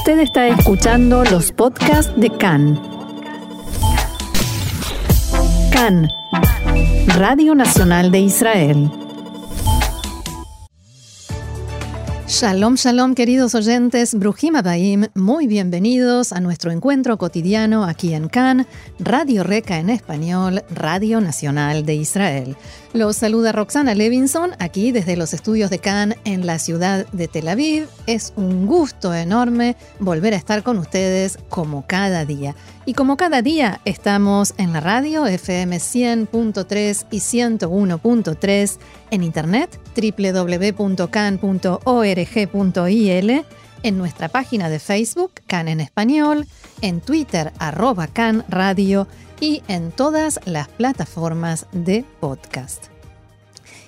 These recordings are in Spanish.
Usted está escuchando los podcasts de CAN. CAN, Radio Nacional de Israel. Shalom, shalom, queridos oyentes, Brujim Abaim, muy bienvenidos a nuestro encuentro cotidiano aquí en CAN, Radio Reca en español, Radio Nacional de Israel. Los saluda Roxana Levinson aquí desde los estudios de Cannes en la ciudad de Tel Aviv. Es un gusto enorme volver a estar con ustedes como cada día. Y como cada día estamos en la radio FM 100.3 y 101.3, en internet www.can.org.il, en nuestra página de Facebook Can en español, en Twitter arroba Can Radio y en todas las plataformas de podcast.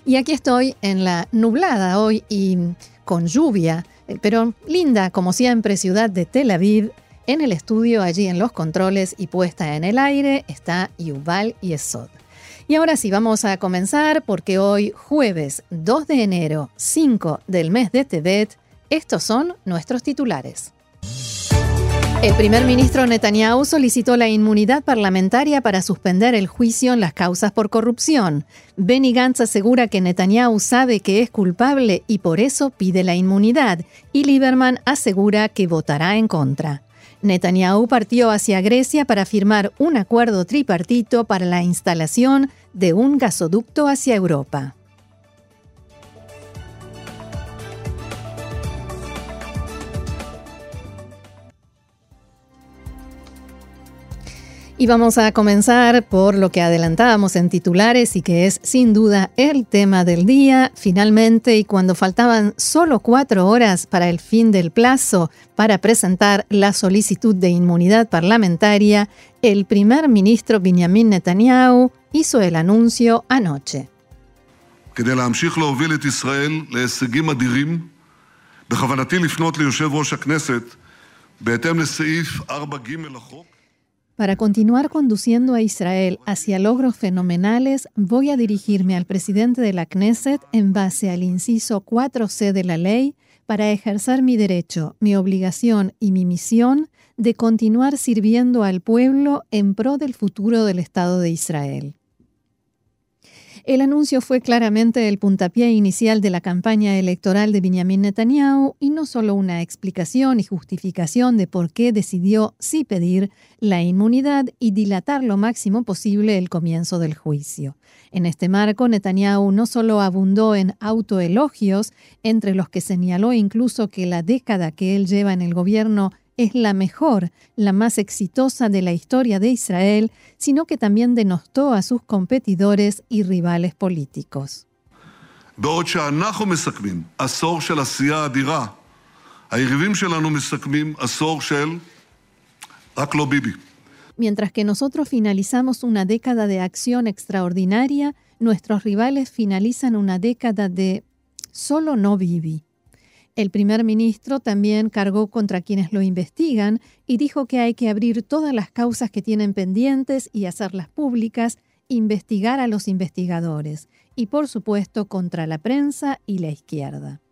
Y aquí estoy en la nublada hoy y con lluvia, eh, pero linda como siempre ciudad de Tel Aviv. En el estudio, allí en los controles y puesta en el aire, está Yuval y Esod. Y ahora sí, vamos a comenzar porque hoy, jueves 2 de enero, 5 del mes de Tebet, estos son nuestros titulares. El primer ministro Netanyahu solicitó la inmunidad parlamentaria para suspender el juicio en las causas por corrupción. Benny Gantz asegura que Netanyahu sabe que es culpable y por eso pide la inmunidad, y Lieberman asegura que votará en contra. Netanyahu partió hacia Grecia para firmar un acuerdo tripartito para la instalación de un gasoducto hacia Europa. Y vamos a comenzar por lo que adelantábamos en titulares y que es sin duda el tema del día. Finalmente, y cuando faltaban solo cuatro horas para el fin del plazo para presentar la solicitud de inmunidad parlamentaria, el primer ministro Benjamin Netanyahu hizo el anuncio anoche. Para continuar conduciendo a Israel hacia logros fenomenales, voy a dirigirme al presidente de la Knesset en base al inciso 4c de la ley para ejercer mi derecho, mi obligación y mi misión de continuar sirviendo al pueblo en pro del futuro del Estado de Israel. El anuncio fue claramente el puntapié inicial de la campaña electoral de Benjamin Netanyahu y no solo una explicación y justificación de por qué decidió sí pedir la inmunidad y dilatar lo máximo posible el comienzo del juicio. En este marco, Netanyahu no solo abundó en autoelogios, entre los que señaló incluso que la década que él lleva en el gobierno es la mejor, la más exitosa de la historia de Israel, sino que también denostó a sus competidores y rivales políticos. Mientras que nosotros finalizamos una década de acción extraordinaria, nuestros rivales finalizan una década de solo no Bibi. El primer ministro también cargó contra quienes lo investigan y dijo que hay que abrir todas las causas que tienen pendientes y hacerlas públicas, investigar a los investigadores y por supuesto contra la prensa y la izquierda.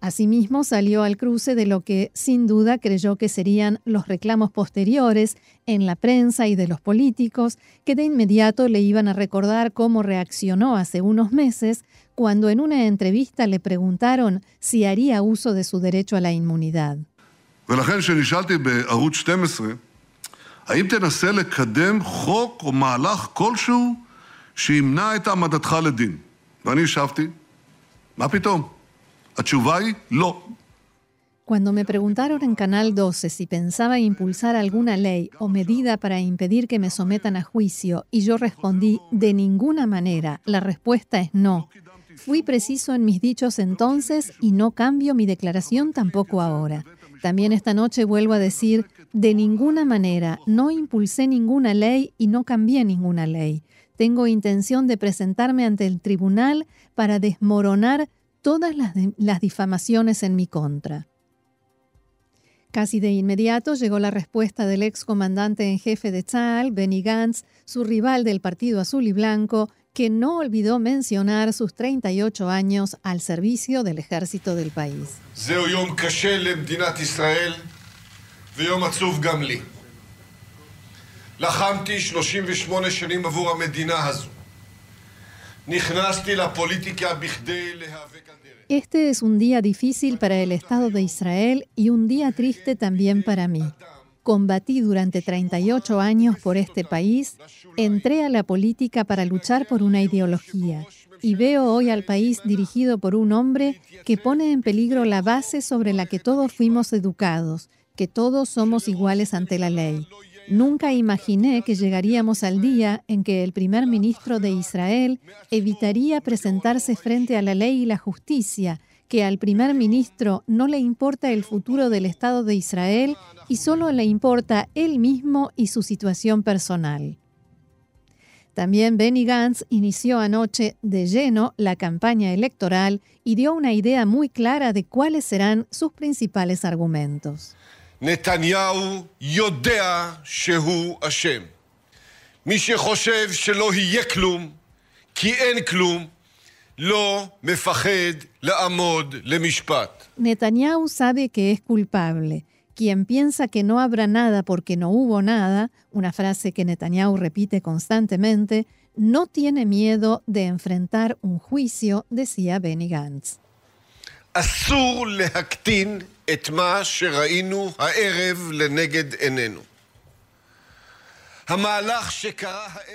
Asimismo, salió al cruce de lo que sin duda creyó que serían los reclamos posteriores en la prensa y de los políticos, que de inmediato le iban a recordar cómo reaccionó hace unos meses cuando en una entrevista le preguntaron si haría uso de su derecho a la inmunidad. Cuando me preguntaron en Canal 12 si pensaba impulsar alguna ley o medida para impedir que me sometan a juicio y yo respondí de ninguna manera, la respuesta es no. Fui preciso en mis dichos entonces y no cambio mi declaración tampoco ahora. También esta noche vuelvo a decir, de ninguna manera, no impulsé ninguna ley y no cambié ninguna ley. Tengo intención de presentarme ante el tribunal para desmoronar todas las, difamaciones en mi contra. Casi de inmediato llegó la respuesta del ex comandante en jefe de Tzal, Benny Gantz, su rival del Partido Azul y Blanco, que no olvidó mencionar sus 38 años al servicio del ejército del país. ויום עצוב גם לי. לחמתי 38 שנים עבור המדינה הזו. נכנסתי לפוליטיקה בכדי להיאבק על דרך. Este es un día difícil para el Estado de Israel y un día triste también para mí. Combatí durante 38 años por este país, entré a la política para luchar por una ideología y veo hoy al país dirigido por un hombre que pone en peligro la base sobre la que todos fuimos educados, que todos somos iguales ante la ley. Nunca imaginé que llegaríamos al día en que el primer ministro de Israel evitaría presentarse frente a la ley y la justicia, que al primer ministro no le importa el futuro del Estado de Israel y solo le importa él mismo y su situación personal. También Benny Gantz inició anoche de lleno la campaña electoral y dio una idea muy clara de cuáles serán sus principales argumentos. נתניהו יודע שהוא אשם. מי שחושב שלא יהיה כלום, כי אין כלום, Netanyahu sabe que es culpable. Quien piensa que no habrá nada porque no hubo nada, una frase que Netanyahu repite constantemente, no tiene miedo de enfrentar un juicio, decía Benny Gantz.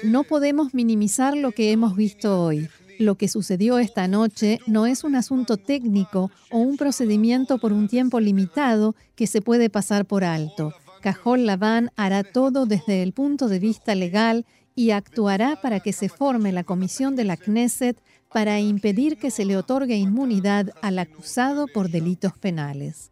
No podemos minimizar lo que hemos visto hoy. Lo que sucedió esta noche no es un asunto técnico o un procedimiento por un tiempo limitado que se puede pasar por alto. Cajol Laván hará todo desde el punto de vista legal y actuará para que se forme la comisión de la Knesset para impedir que se le otorgue inmunidad al acusado por delitos penales.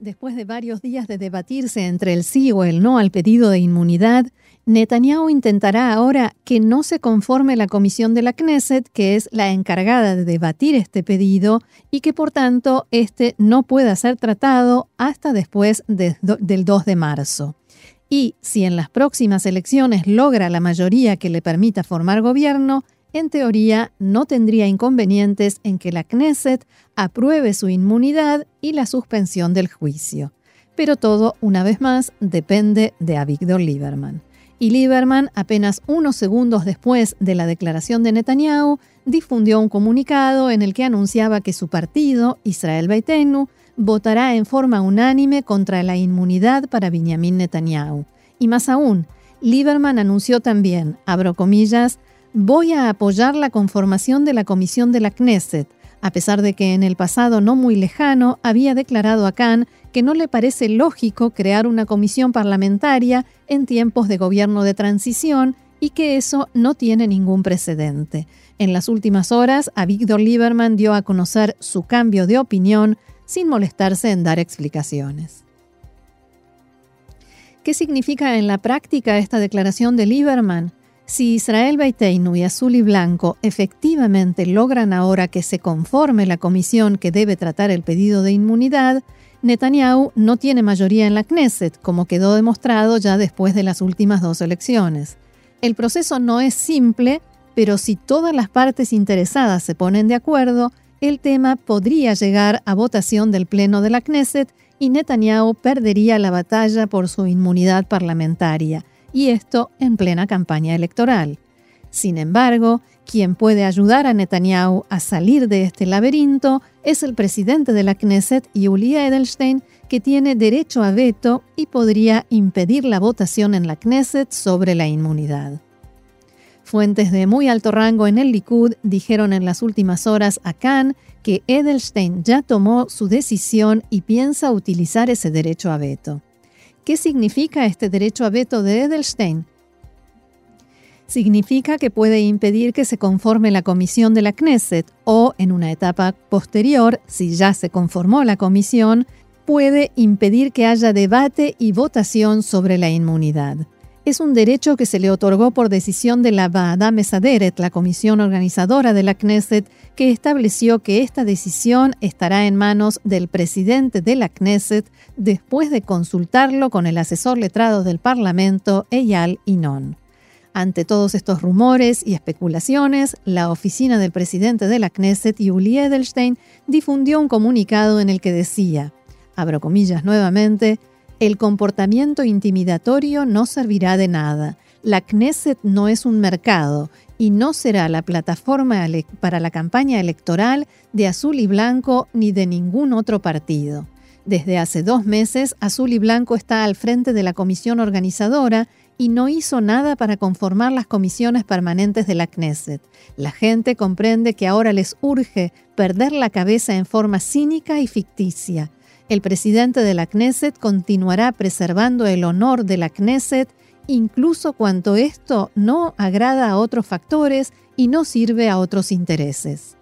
Después de varios días de debatirse entre el sí o el no al pedido de inmunidad, Netanyahu intentará ahora que no se conforme la comisión de la Knesset, que es la encargada de debatir este pedido, y que por tanto este no pueda ser tratado hasta después de- del 2 de marzo. Y si en las próximas elecciones logra la mayoría que le permita formar gobierno, en teoría no tendría inconvenientes en que la Knesset apruebe su inmunidad y la suspensión del juicio. Pero todo, una vez más, depende de Avigdor Lieberman. Y Lieberman, apenas unos segundos después de la declaración de Netanyahu, difundió un comunicado en el que anunciaba que su partido, Israel Beitenu, votará en forma unánime contra la inmunidad para Benjamin Netanyahu. Y más aún, Lieberman anunció también, abro comillas, voy a apoyar la conformación de la comisión de la Knesset, a pesar de que en el pasado no muy lejano había declarado a Khan que no le parece lógico crear una comisión parlamentaria en tiempos de gobierno de transición y que eso no tiene ningún precedente. En las últimas horas, Avigdor Lieberman dio a conocer su cambio de opinión sin molestarse en dar explicaciones. ¿Qué significa en la práctica esta declaración de Lieberman? Si Israel Beiteinu y Azul y Blanco efectivamente logran ahora que se conforme la comisión que debe tratar el pedido de inmunidad, Netanyahu no tiene mayoría en la Knesset, como quedó demostrado ya después de las últimas dos elecciones. El proceso no es simple, pero si todas las partes interesadas se ponen de acuerdo, el tema podría llegar a votación del Pleno de la Knesset y Netanyahu perdería la batalla por su inmunidad parlamentaria, y esto en plena campaña electoral. Sin embargo, quien puede ayudar a Netanyahu a salir de este laberinto es el presidente de la Knesset, Yuli Edelstein, que tiene derecho a veto y podría impedir la votación en la Knesset sobre la inmunidad. Fuentes de muy alto rango en el Likud dijeron en las últimas horas a Khan que Edelstein ya tomó su decisión y piensa utilizar ese derecho a veto. ¿Qué significa este derecho a veto de Edelstein? Significa que puede impedir que se conforme la comisión de la Knesset o, en una etapa posterior, si ya se conformó la comisión, puede impedir que haya debate y votación sobre la inmunidad. Es un derecho que se le otorgó por decisión de la Baada Mesaderet, la comisión organizadora de la Knesset, que estableció que esta decisión estará en manos del presidente de la Knesset después de consultarlo con el asesor letrado del Parlamento, Eyal Inon. Ante todos estos rumores y especulaciones, la oficina del presidente de la Knesset, Yuli Edelstein, difundió un comunicado en el que decía, abro comillas nuevamente, el comportamiento intimidatorio no servirá de nada. La Knesset no es un mercado y no será la plataforma para la campaña electoral de Azul y Blanco ni de ningún otro partido. Desde hace dos meses, Azul y Blanco está al frente de la comisión organizadora y no hizo nada para conformar las comisiones permanentes de la Knesset. La gente comprende que ahora les urge perder la cabeza en forma cínica y ficticia. El presidente de la Knesset continuará preservando el honor de la Knesset incluso cuando esto no agrada a otros factores y no sirve a otros intereses.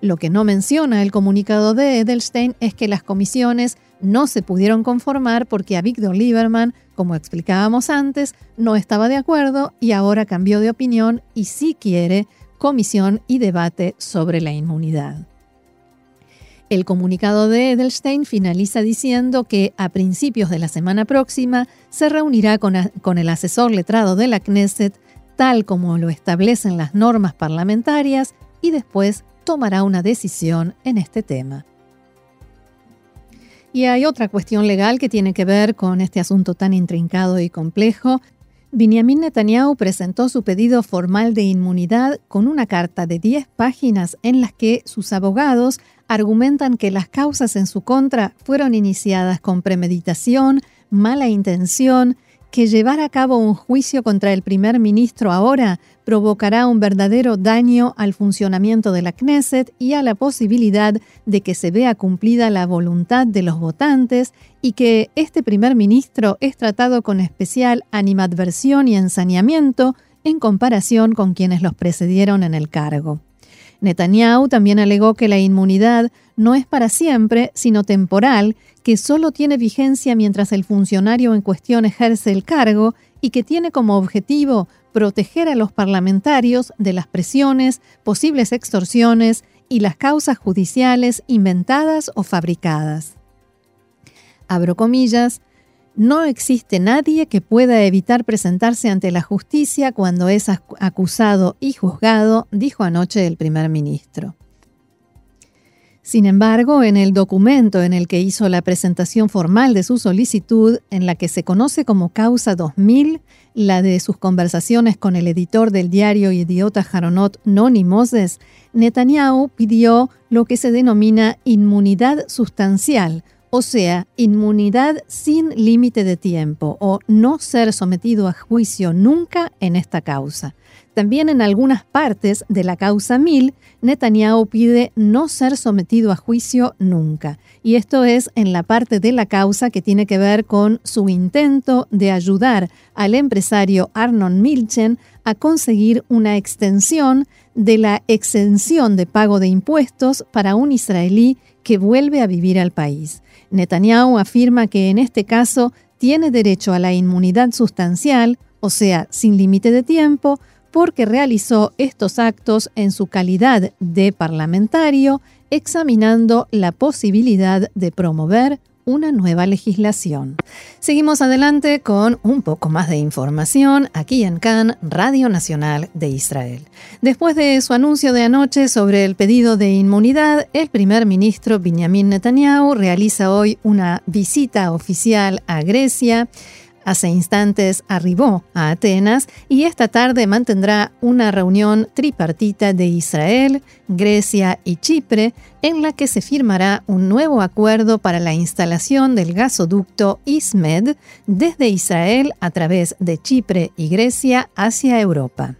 Lo que no menciona el comunicado de Edelstein es que las comisiones no se pudieron conformar porque a Víctor Lieberman, como explicábamos antes, no estaba de acuerdo y ahora cambió de opinión y sí quiere comisión y debate sobre la inmunidad. El comunicado de Edelstein finaliza diciendo que a principios de la semana próxima se reunirá con, el asesor letrado de la Knesset, tal como lo establecen las normas parlamentarias, y después tomará una decisión en este tema. Y hay otra cuestión legal que tiene que ver con este asunto tan intrincado y complejo. Benjamin Netanyahu presentó su pedido formal de inmunidad con una carta de 10 páginas en las que sus abogados argumentan que las causas en su contra fueron iniciadas con premeditación, mala intención que llevar a cabo un juicio contra el primer ministro ahora provocará un verdadero daño al funcionamiento de la Knesset y a la posibilidad de que se vea cumplida la voluntad de los votantes y que este primer ministro es tratado con especial animadversión y ensañamiento en comparación con quienes los precedieron en el cargo. Netanyahu también alegó que la inmunidad no es para siempre, sino temporal, que solo tiene vigencia mientras el funcionario en cuestión ejerce el cargo y que tiene como objetivo proteger a los parlamentarios de las presiones, posibles extorsiones y las causas judiciales inventadas o fabricadas. Abro comillas, no existe nadie que pueda evitar presentarse ante la justicia cuando es acusado y juzgado, dijo anoche el primer ministro. Sin embargo, en el documento en el que hizo la presentación formal de su solicitud, en la que se conoce como Causa 2000, la de sus conversaciones con el editor del diario idiota Jaronot Noni Moses, Netanyahu pidió lo que se denomina inmunidad sustancial, o sea, inmunidad sin límite de tiempo o no ser sometido a juicio nunca en esta causa. También en algunas partes de la causa 1000, Netanyahu pide no ser sometido a juicio nunca. Y esto es en la parte de la causa que tiene que ver con su intento de ayudar al empresario Arnon Milchen a conseguir una extensión de la exención de pago de impuestos para un israelí que vuelve a vivir al país. Netanyahu afirma que en este caso tiene derecho a la inmunidad sustancial, o sea, sin límite de tiempo, porque realizó estos actos en su calidad de parlamentario, examinando la posibilidad de promover una nueva legislación. Seguimos adelante con un poco más de información aquí en Cannes, Radio Nacional de Israel. Después de su anuncio de anoche sobre el pedido de inmunidad, el primer ministro Benjamin Netanyahu realiza hoy una visita oficial a Grecia Hace instantes arribó a Atenas y esta tarde mantendrá una reunión tripartita de Israel, Grecia y Chipre en la que se firmará un nuevo acuerdo para la instalación del gasoducto ISMED desde Israel a través de Chipre y Grecia hacia Europa.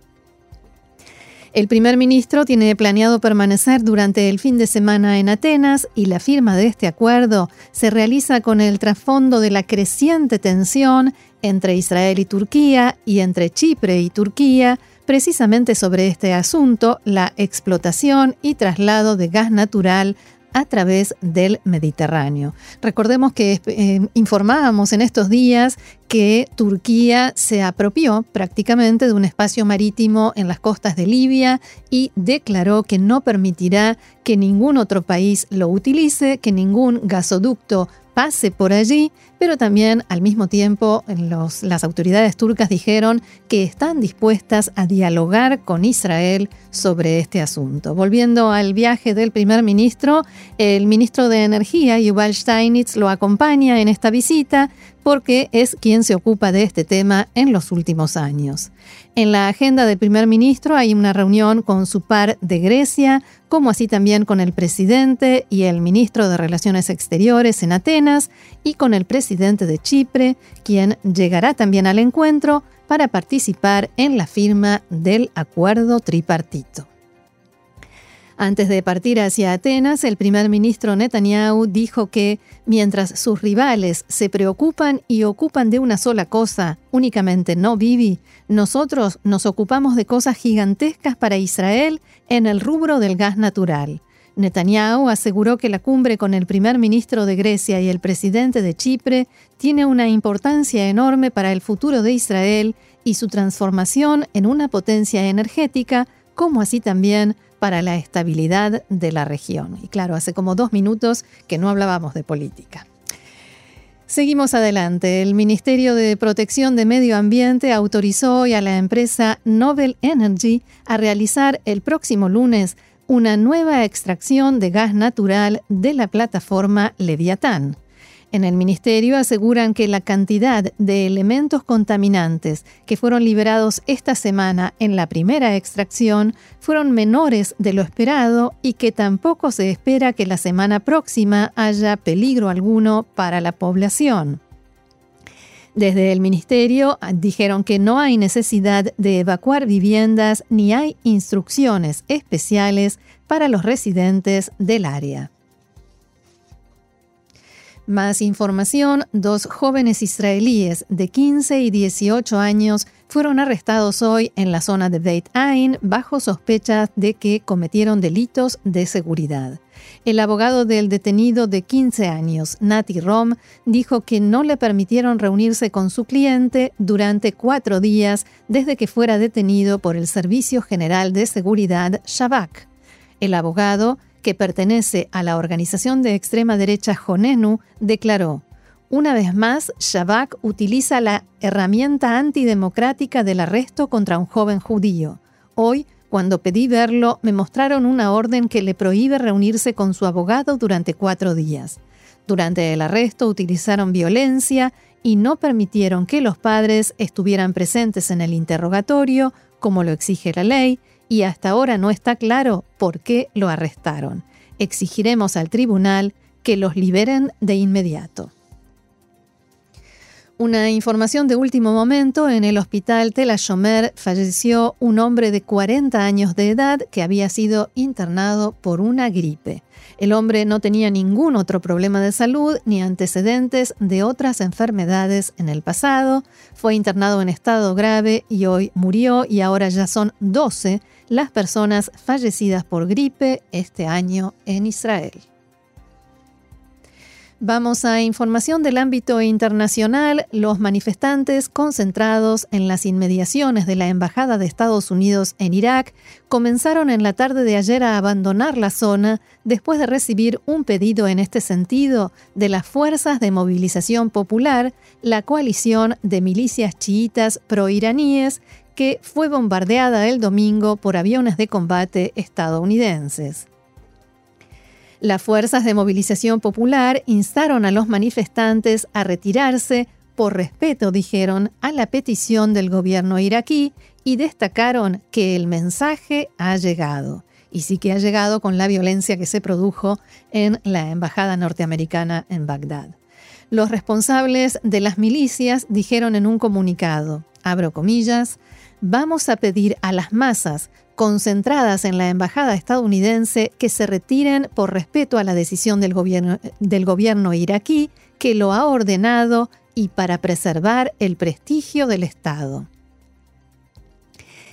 El primer ministro tiene planeado permanecer durante el fin de semana en Atenas y la firma de este acuerdo se realiza con el trasfondo de la creciente tensión entre Israel y Turquía y entre Chipre y Turquía, precisamente sobre este asunto, la explotación y traslado de gas natural a través del Mediterráneo. Recordemos que eh, informábamos en estos días que Turquía se apropió prácticamente de un espacio marítimo en las costas de Libia y declaró que no permitirá que ningún otro país lo utilice, que ningún gasoducto pase por allí, pero también al mismo tiempo las autoridades turcas dijeron que están dispuestas a dialogar con Israel sobre este asunto. Volviendo al viaje del primer ministro, el ministro de Energía, Yuval Steinitz, lo acompaña en esta visita porque es quien se ocupa de este tema en los últimos años. En la agenda del primer ministro hay una reunión con su par de Grecia, como así también con el presidente y el ministro de Relaciones Exteriores en Atenas y con el presidente de Chipre, quien llegará también al encuentro para participar en la firma del acuerdo tripartito. Antes de partir hacia Atenas, el primer ministro Netanyahu dijo que mientras sus rivales se preocupan y ocupan de una sola cosa, únicamente no Bibi, nosotros nos ocupamos de cosas gigantescas para Israel en el rubro del gas natural. Netanyahu aseguró que la cumbre con el primer ministro de Grecia y el presidente de Chipre tiene una importancia enorme para el futuro de Israel y su transformación en una potencia energética, como así también para la estabilidad de la región. Y claro, hace como dos minutos que no hablábamos de política. Seguimos adelante. El Ministerio de Protección de Medio Ambiente autorizó hoy a la empresa Nobel Energy a realizar el próximo lunes una nueva extracción de gas natural de la plataforma Leviatán. En el ministerio aseguran que la cantidad de elementos contaminantes que fueron liberados esta semana en la primera extracción fueron menores de lo esperado y que tampoco se espera que la semana próxima haya peligro alguno para la población. Desde el ministerio dijeron que no hay necesidad de evacuar viviendas ni hay instrucciones especiales para los residentes del área. Más información, dos jóvenes israelíes de 15 y 18 años fueron arrestados hoy en la zona de Beit Ain bajo sospechas de que cometieron delitos de seguridad. El abogado del detenido de 15 años, Nati Rom, dijo que no le permitieron reunirse con su cliente durante cuatro días desde que fuera detenido por el Servicio General de Seguridad Shabak. El abogado que pertenece a la organización de extrema derecha Jonenu, declaró, una vez más, Shabak utiliza la herramienta antidemocrática del arresto contra un joven judío. Hoy, cuando pedí verlo, me mostraron una orden que le prohíbe reunirse con su abogado durante cuatro días. Durante el arresto utilizaron violencia y no permitieron que los padres estuvieran presentes en el interrogatorio, como lo exige la ley, y hasta ahora no está claro por qué lo arrestaron. Exigiremos al tribunal que los liberen de inmediato. Una información de último momento, en el hospital Tel Ashomer falleció un hombre de 40 años de edad que había sido internado por una gripe. El hombre no tenía ningún otro problema de salud ni antecedentes de otras enfermedades en el pasado. Fue internado en estado grave y hoy murió y ahora ya son 12 las personas fallecidas por gripe este año en Israel. Vamos a información del ámbito internacional. Los manifestantes concentrados en las inmediaciones de la Embajada de Estados Unidos en Irak comenzaron en la tarde de ayer a abandonar la zona después de recibir un pedido en este sentido de las Fuerzas de Movilización Popular, la coalición de milicias chiitas proiraníes que fue bombardeada el domingo por aviones de combate estadounidenses. Las fuerzas de movilización popular instaron a los manifestantes a retirarse por respeto, dijeron, a la petición del gobierno iraquí y destacaron que el mensaje ha llegado. Y sí que ha llegado con la violencia que se produjo en la embajada norteamericana en Bagdad. Los responsables de las milicias dijeron en un comunicado, abro comillas, vamos a pedir a las masas concentradas en la embajada estadounidense que se retiren por respeto a la decisión del gobierno, iraquí que lo ha ordenado y para preservar el prestigio del Estado.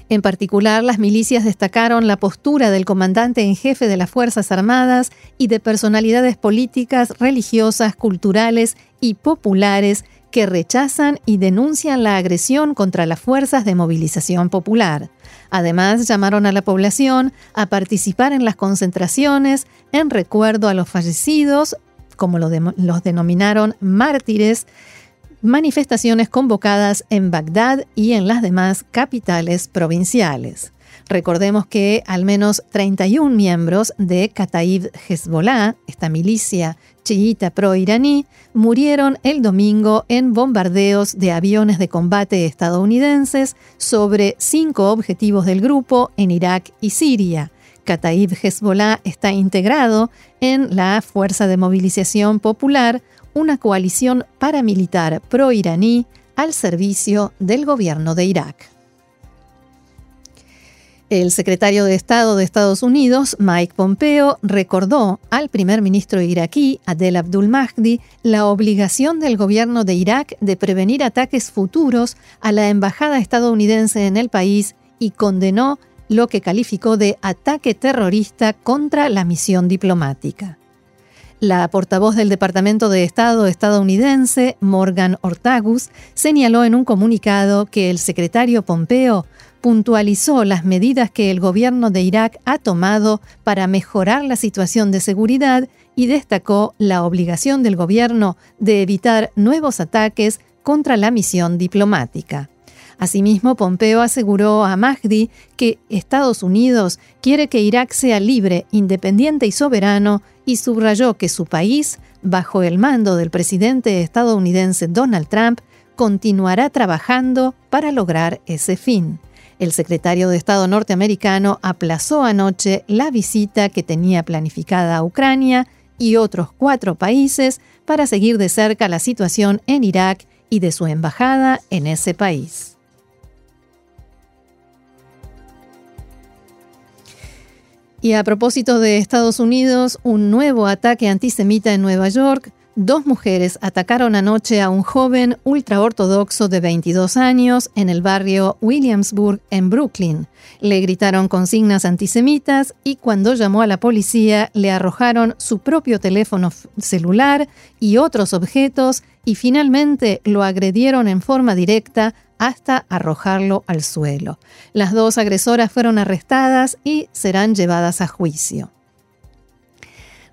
En particular, las milicias destacaron la postura del comandante en jefe de las Fuerzas Armadas y de personalidades políticas, religiosas, culturales y populares que rechazan y denuncian la agresión contra las fuerzas de movilización popular. Además, llamaron a la población a participar en las concentraciones en recuerdo a los fallecidos como los denominaron mártires, manifestaciones convocadas en Bagdad y en las demás capitales provinciales. Recordemos que al menos 31 miembros de Kataib Hezbollah, esta milicia chiita pro-iraní, murieron el domingo en bombardeos de aviones de combate estadounidenses sobre cinco objetivos del grupo en Irak y Siria. Kataib Hezbollah está integrado en la Fuerza de Movilización Popular, una coalición paramilitar pro-iraní al servicio del gobierno de Irak. El secretario de Estado de Estados Unidos, Mike Pompeo, recordó al primer ministro iraquí, Adel Abdul Mahdi, la obligación del gobierno de Irak de prevenir ataques futuros a la embajada estadounidense en el país y condenó lo que calificó de ataque terrorista contra la misión diplomática. La portavoz del Departamento de Estado estadounidense, Morgan Ortagus, señaló en un comunicado que el secretario Pompeo puntualizó las medidas que el gobierno de Irak ha tomado para mejorar la situación de seguridad y destacó la obligación del gobierno de evitar nuevos ataques contra la misión diplomática. Asimismo, Pompeo aseguró a Mahdi que Estados Unidos quiere que Irak sea libre, independiente y soberano y subrayó que su país, bajo el mando del presidente estadounidense Donald Trump, continuará trabajando para lograr ese fin. El secretario de Estado norteamericano aplazó anoche la visita que tenía planificada a Ucrania y otros cuatro países para seguir de cerca la situación en Irak y de su embajada en ese país. Y a propósito de Estados Unidos, un nuevo ataque antisemita en Nueva York Dos mujeres atacaron anoche a un joven ultraortodoxo de 22 años en el barrio Williamsburg, en Brooklyn. Le gritaron consignas antisemitas y cuando llamó a la policía le arrojaron su propio teléfono celular y otros objetos y finalmente lo agredieron en forma directa hasta arrojarlo al suelo. Las dos agresoras fueron arrestadas y serán llevadas a juicio.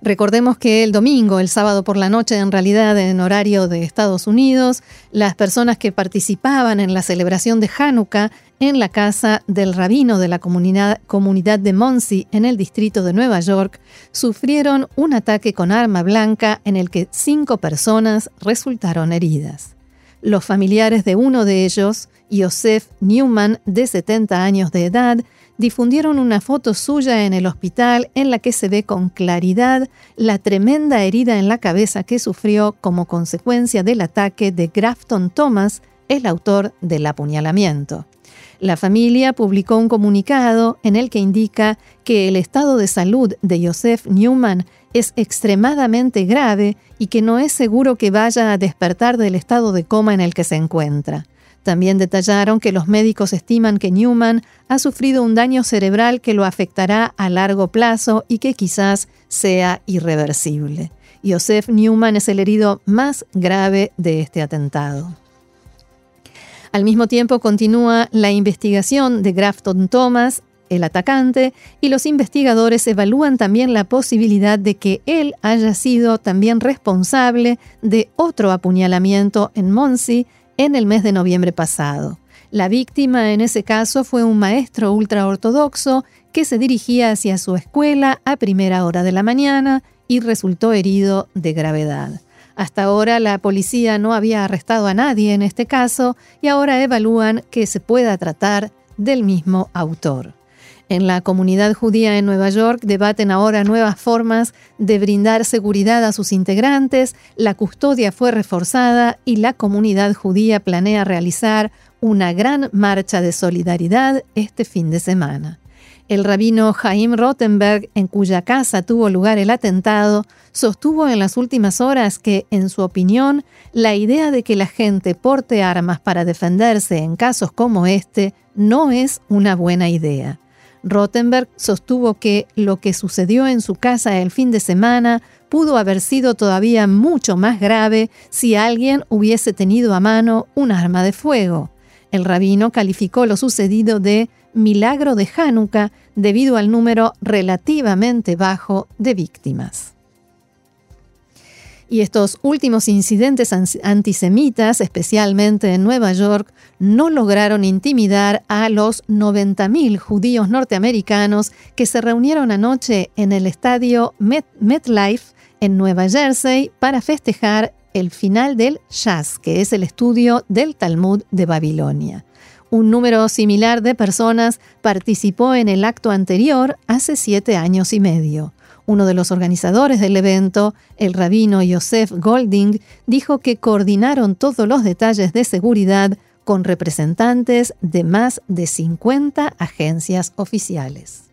Recordemos que el domingo, el sábado por la noche, en realidad en horario de Estados Unidos, las personas que participaban en la celebración de Hanukkah en la casa del rabino de la comunidad, de Monsey en el distrito de Nueva York sufrieron un ataque con arma blanca en el que cinco personas resultaron heridas. Los familiares de uno de ellos, Joseph Newman, de 70 años de edad, difundieron una foto suya en el hospital en la que se ve con claridad la tremenda herida en la cabeza que sufrió como consecuencia del ataque de Grafton Thomas, el autor del apuñalamiento. La familia publicó un comunicado en el que indica que el estado de salud de Joseph Newman es extremadamente grave y que no es seguro que vaya a despertar del estado de coma en el que se encuentra. También detallaron que los médicos estiman que Newman ha sufrido un daño cerebral que lo afectará a largo plazo y que quizás sea irreversible. Joseph Newman es el herido más grave de este atentado. Al mismo tiempo continúa la investigación de Grafton Thomas, el atacante, y los investigadores evalúan también la posibilidad de que él haya sido también responsable de otro apuñalamiento en Monsi en el mes de noviembre pasado. La víctima en ese caso fue un maestro ultraortodoxo que se dirigía hacia su escuela a primera hora de la mañana y resultó herido de gravedad. Hasta ahora la policía no había arrestado a nadie en este caso y ahora evalúan que se pueda tratar del mismo autor. En la comunidad judía en Nueva York debaten ahora nuevas formas de brindar seguridad a sus integrantes, la custodia fue reforzada y la comunidad judía planea realizar una gran marcha de solidaridad este fin de semana. El rabino Jaim Rottenberg, en cuya casa tuvo lugar el atentado, sostuvo en las últimas horas que, en su opinión, la idea de que la gente porte armas para defenderse en casos como este no es una buena idea. Rottenberg sostuvo que lo que sucedió en su casa el fin de semana pudo haber sido todavía mucho más grave si alguien hubiese tenido a mano un arma de fuego. El rabino calificó lo sucedido de milagro de Hanukkah debido al número relativamente bajo de víctimas. Y estos últimos incidentes antisemitas, especialmente en Nueva York, no lograron intimidar a los 90.000 judíos norteamericanos que se reunieron anoche en el estadio MetLife en Nueva Jersey para festejar el final del Shas, que es el estudio del Talmud de Babilonia. Un número similar de personas participó en el acto anterior hace siete años y medio. Uno de los organizadores del evento, el rabino Yosef Golding, dijo que coordinaron todos los detalles de seguridad con representantes de más de 50 agencias oficiales.